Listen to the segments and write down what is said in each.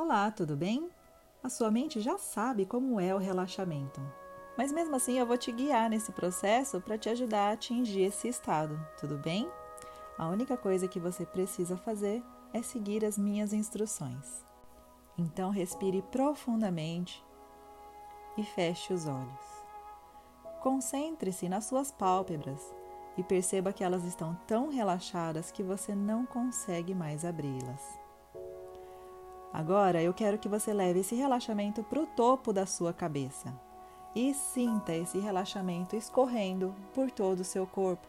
Olá, tudo bem? A sua mente já sabe como é o relaxamento. Mas mesmo assim, eu vou te guiar nesse processo para te ajudar a atingir esse estado, tudo bem? A única coisa que você precisa fazer é seguir as minhas instruções. Então, respire profundamente e feche os olhos. Concentre-se nas suas pálpebras e perceba que elas estão tão relaxadas que você não consegue mais abri-las. Agora eu quero que você leve esse relaxamento para o topo da sua cabeça e sinta esse relaxamento escorrendo por todo o seu corpo,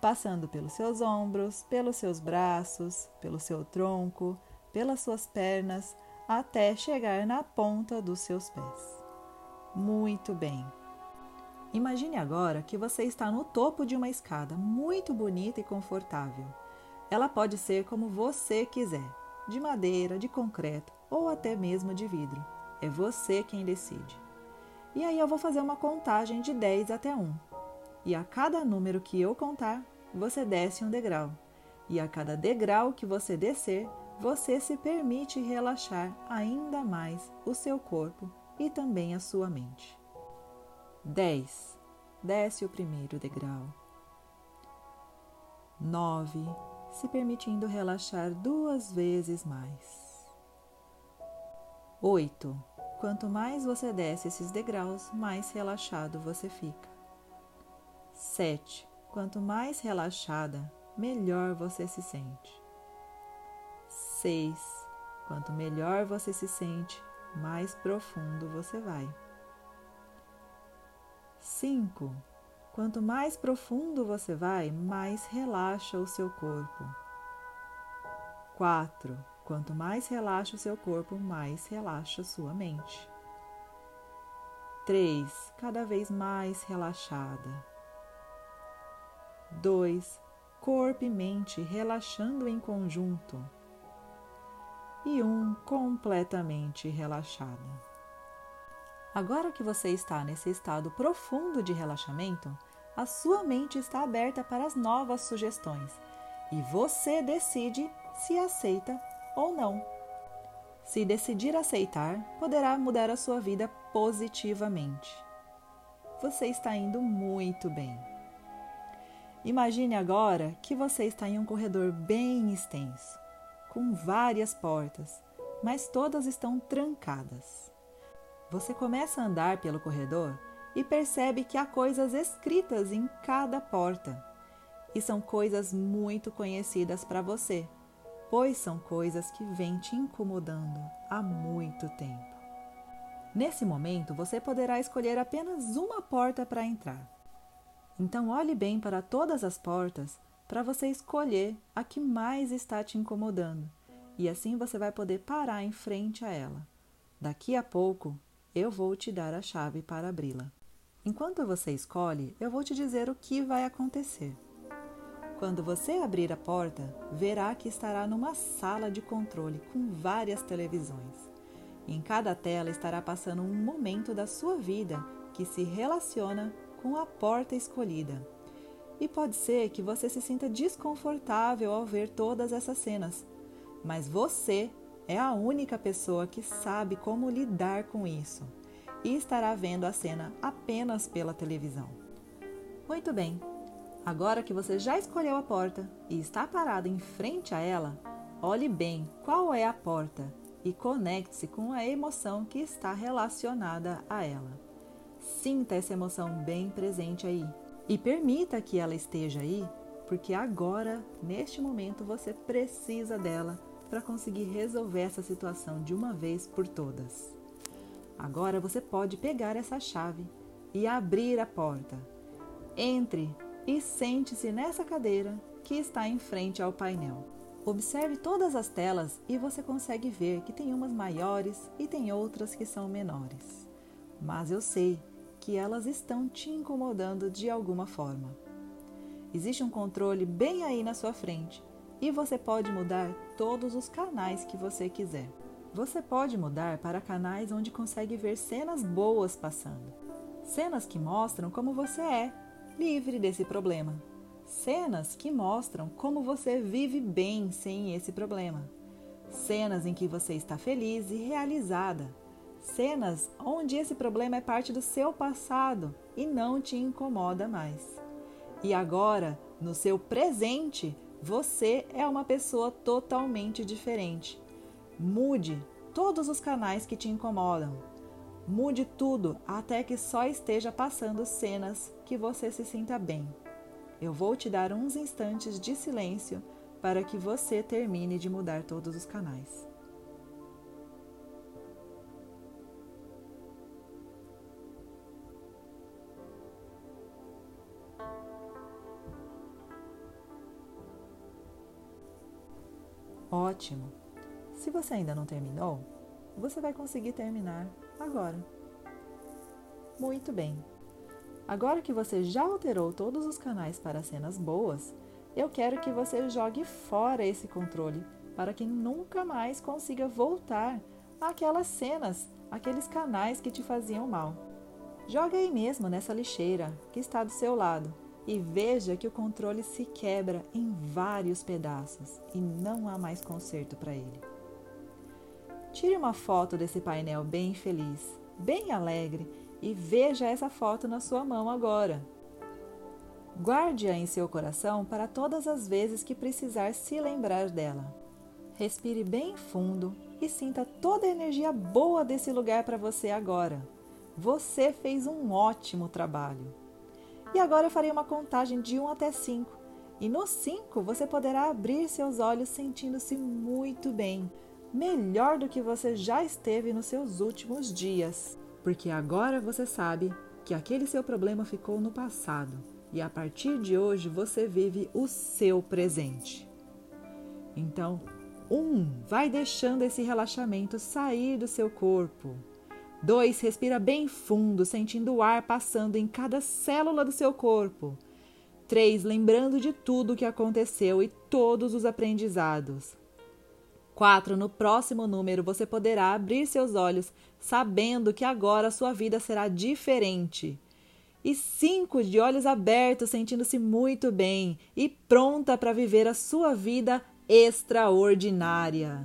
passando pelos seus ombros, pelos seus braços, pelo seu tronco, pelas suas pernas, até chegar na ponta dos seus pés. Muito bem. Imagine agora que você está no topo de uma escada muito bonita e confortável. Ela pode ser como você quiser, de madeira, de concreto ou até mesmo de vidro. É você quem decide. E aí eu vou fazer uma contagem de 10 até 1. E a cada número que eu contar, você desce um degrau. E a cada degrau que você descer, você se permite relaxar ainda mais o seu corpo e também a sua mente. 10. Desce o primeiro degrau. 9. Se permitindo relaxar duas vezes mais. 8. Quanto mais você desce esses degraus, mais relaxado você fica. 7. Quanto mais relaxada, melhor você se sente. 6. Quanto melhor você se sente, mais profundo você vai. 5. Quanto mais profundo você vai, mais relaxa o seu corpo. 4. Quanto mais relaxa o seu corpo, mais relaxa sua mente. 3. Cada vez mais relaxada. 2. Corpo e mente relaxando em conjunto. E 1. Um, completamente relaxada. Agora que você está nesse estado profundo de relaxamento, a sua mente está aberta para as novas sugestões e você decide se aceita ou não. Se decidir aceitar, poderá mudar a sua vida positivamente. Você está indo muito bem. Imagine agora que você está em um corredor bem extenso, com várias portas, mas todas estão trancadas. Você começa a andar pelo corredor e percebe que há coisas escritas em cada porta. E são coisas muito conhecidas para você, pois são coisas que vêm te incomodando há muito tempo. Nesse momento, você poderá escolher apenas uma porta para entrar. Então, olhe bem para todas as portas para você escolher a que mais está te incomodando, e assim você vai poder parar em frente a ela. Daqui a pouco, eu vou te dar a chave para abri-la. Enquanto você escolhe, eu vou te dizer o que vai acontecer. Quando você abrir a porta, verá que estará numa sala de controle com várias televisões. Em cada tela estará passando um momento da sua vida que se relaciona com a porta escolhida. E pode ser que você se sinta desconfortável ao ver todas essas cenas, mas você é a única pessoa que sabe como lidar com isso e estará vendo a cena apenas pela televisão. Muito bem, agora que você já escolheu a porta e está parado em frente a ela, olhe bem qual é a porta e conecte-se com a emoção que está relacionada a ela. Sinta essa emoção bem presente aí e permita que ela esteja aí, porque agora, neste momento, você precisa dela para conseguir resolver essa situação de uma vez por todas. Agora você pode pegar essa chave e abrir a porta. Entre e sente-se nessa cadeira que está em frente ao painel. Observe todas as telas e você consegue ver que tem umas maiores e tem outras que são menores. Mas eu sei que elas estão te incomodando de alguma forma. Existe um controle bem aí na sua frente e você pode mudar todos os canais que você quiser. Você pode mudar para canais onde consegue ver cenas boas passando. Cenas que mostram como você é, livre desse problema. Cenas que mostram como você vive bem sem esse problema. cenas em que você está feliz e realizada, cenas onde esse problema é parte do seu passado e não te incomoda mais. E agora, no seu presente, você é uma pessoa totalmente diferente. Mude todos os canais que te incomodam. Mude tudo até que só esteja passando cenas que você se sinta bem. Eu vou te dar uns instantes de silêncio para que você termine de mudar todos os canais. Ótimo! Se você ainda não terminou, você vai conseguir terminar agora. Muito bem! Agora que você já alterou todos os canais para cenas boas, eu quero que você jogue fora esse controle para que nunca mais consiga voltar àquelas cenas, aqueles canais que te faziam mal. Joga aí mesmo nessa lixeira que está do seu lado e veja que o controle se quebra em vários pedaços e não há mais conserto para ele. Tire uma foto desse painel bem feliz, bem alegre e veja essa foto na sua mão agora. Guarde-a em seu coração para todas as vezes que precisar se lembrar dela. Respire bem fundo e sinta toda a energia boa desse lugar para você agora. Você fez um ótimo trabalho. E agora eu farei uma contagem de 1 até 5. E no 5 você poderá abrir seus olhos sentindo-se muito bem, melhor do que você já esteve nos seus últimos dias. Porque agora você sabe que aquele seu problema ficou no passado e a partir de hoje você vive o seu presente. Então, um, vai deixando esse relaxamento sair do seu corpo. Dois, respira bem fundo, sentindo o ar passando em cada célula do seu corpo. Três, lembrando de tudo o que aconteceu e todos os aprendizados. Quatro, no próximo número você poderá abrir seus olhos, sabendo que agora sua vida será diferente e cinco de olhos abertos, sentindo-se muito bem e pronta para viver a sua vida extraordinária.